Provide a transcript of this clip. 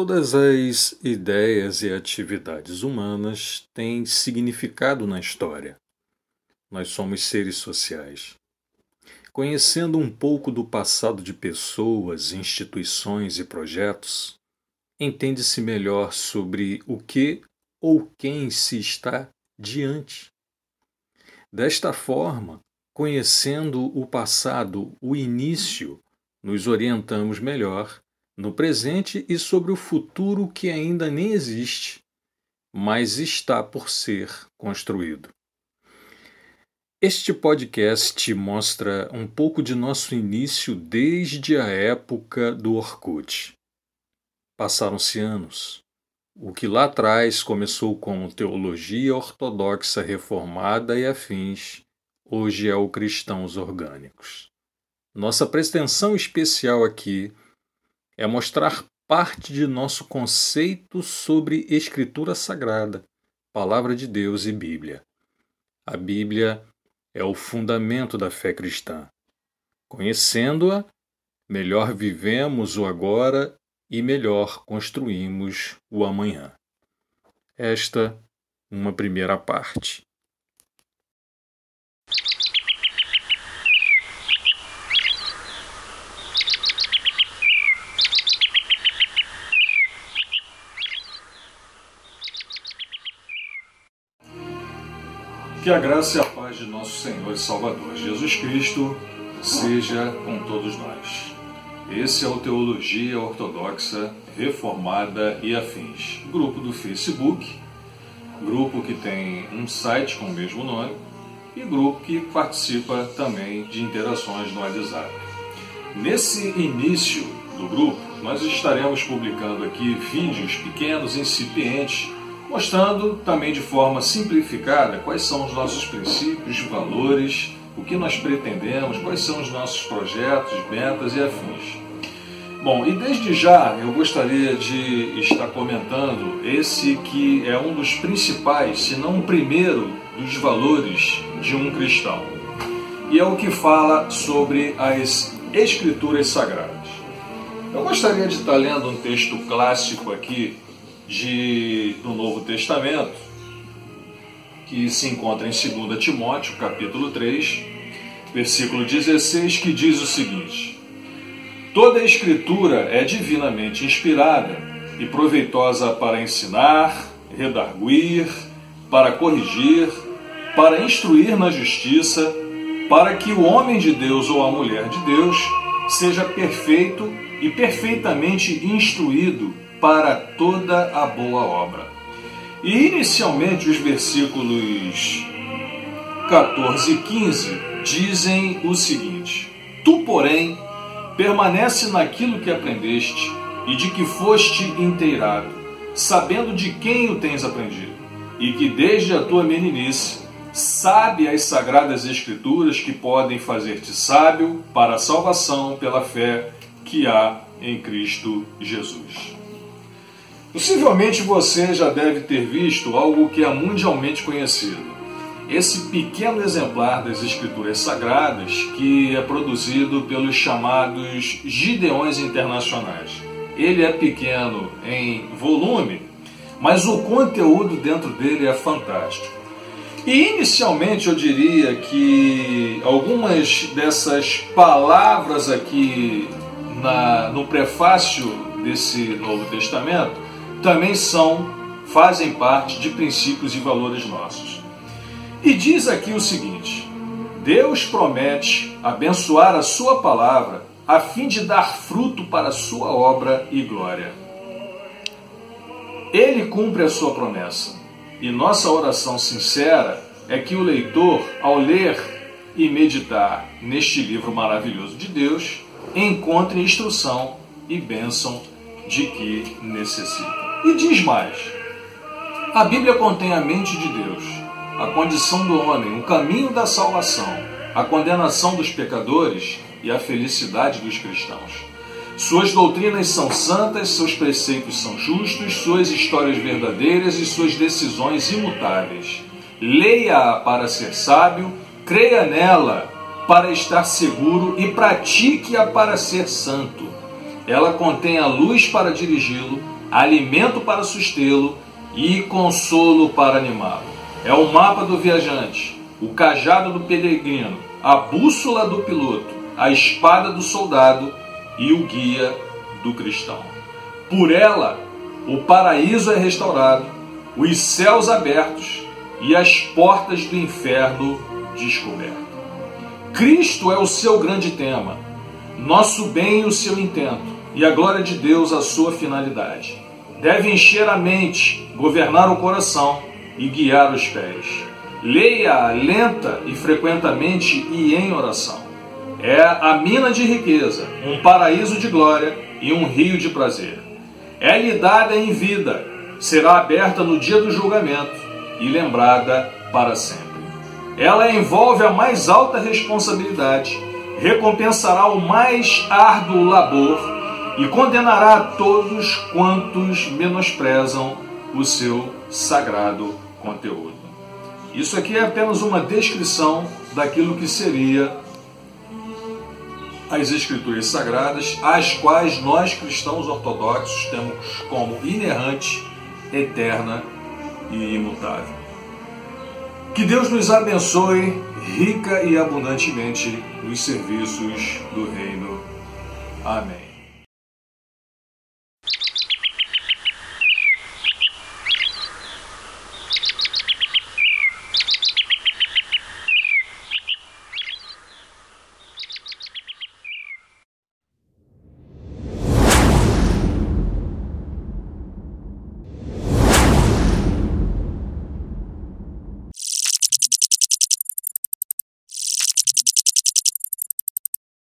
Todas as ideias e atividades humanas têm significado na história. Nós somos seres sociais. Conhecendo um pouco do passado de pessoas, instituições e projetos, entende-se melhor sobre o que ou quem se está diante. Desta forma, conhecendo o passado, o início, nos orientamos melhor no presente e sobre o futuro que ainda nem existe, mas está por ser construído. Este podcast mostra um pouco de nosso início desde a época do Orkut. Passaram-se anos. O que lá atrás começou como teologia ortodoxa reformada e afins, hoje é o cristãos orgânicos. Nossa pretensão especial aqui mostrar parte de nosso conceito sobre Escritura Sagrada, Palavra de Deus e Bíblia. A Bíblia é o fundamento da fé cristã. Conhecendo-a, melhor vivemos o agora e melhor construímos o amanhã. Esta, uma primeira parte. Que a graça e a paz de nosso Senhor e Salvador Jesus Cristo seja com todos nós. Esse é o Teologia Ortodoxa Reformada e Afins, grupo do Facebook, grupo que tem um site com o mesmo nome e grupo que participa também de interações no WhatsApp. Nesse início do grupo, nós estaremos publicando aqui vídeos pequenos, incipientes, mostrando também de forma simplificada quais são os nossos princípios, valores, o que nós pretendemos, quais são os nossos projetos, metas e afins. Bom, e desde já eu gostaria de estar comentando esse que é um dos principais, se não o primeiro, dos valores de um cristão. E é o que fala sobre as Escrituras Sagradas. Eu gostaria de estar lendo um texto clássico aqui de, do Novo Testamento, que se encontra em 2 Timóteo, capítulo 3, versículo 16, que diz o seguinte: Toda a Escritura é divinamente inspirada e proveitosa para ensinar, redarguir, para corrigir, para instruir na justiça, para que o homem de Deus ou a mulher de Deus seja perfeito e perfeitamente instruído para toda a boa obra. E inicialmente os versículos 14 e 15 dizem o seguinte: Tu, porém, permanece naquilo que aprendeste e de que foste inteirado, sabendo de quem o tens aprendido, e que desde a tua meninice sabe as sagradas escrituras que podem fazer-te sábio para a salvação pela fé que há em Cristo Jesus. Possivelmente você já deve ter visto algo que é mundialmente conhecido. Esse pequeno exemplar das Escrituras Sagradas que é produzido pelos chamados Gideões Internacionais. Ele é pequeno em volume, mas o conteúdo dentro dele é fantástico. E inicialmente eu diria que algumas dessas palavras aqui na, no prefácio desse Novo Testamento também são, fazem parte de princípios e valores nossos. E diz aqui o seguinte: Deus promete abençoar a sua palavra a fim de dar fruto para a sua obra e glória. Ele cumpre a sua promessa. E nossa oração sincera é que o leitor, ao ler e meditar neste livro maravilhoso de Deus, encontre instrução e bênção de que necessita. E diz mais: a Bíblia contém a mente de Deus, a condição do homem, o caminho da salvação, a condenação dos pecadores e a felicidade dos cristãos. Suas doutrinas são santas, seus preceitos são justos, suas histórias verdadeiras e suas decisões imutáveis. Leia-a para ser sábio, creia nela para estar seguro e pratique-a para ser santo. Ela contém a luz para dirigi-lo alimento para sustê-lo e consolo para animá-lo. É o mapa do viajante, o cajado do peregrino, a bússola do piloto, a espada do soldado e o guia do cristão. Por ela, o paraíso é restaurado, os céus abertos e as portas do inferno descobertas. Cristo é o seu grande tema, nosso bem o seu intento, e a glória de Deus a sua finalidade. Deve encher a mente, governar o coração e guiar os pés. Leia lenta e frequentemente e em oração. É a mina de riqueza, um paraíso de glória e um rio de prazer. É-lhe dada em vida, será aberta no dia do julgamento e lembrada para sempre. Ela envolve a mais alta responsabilidade, recompensará o mais árduo labor e condenará todos quantos menosprezam o seu sagrado conteúdo. Isso aqui é apenas uma descrição daquilo que seria as Escrituras Sagradas, as quais nós cristãos ortodoxos temos como inerrante, eterna e imutável. Que Deus nos abençoe rica e abundantemente nos serviços do Reino. Amém.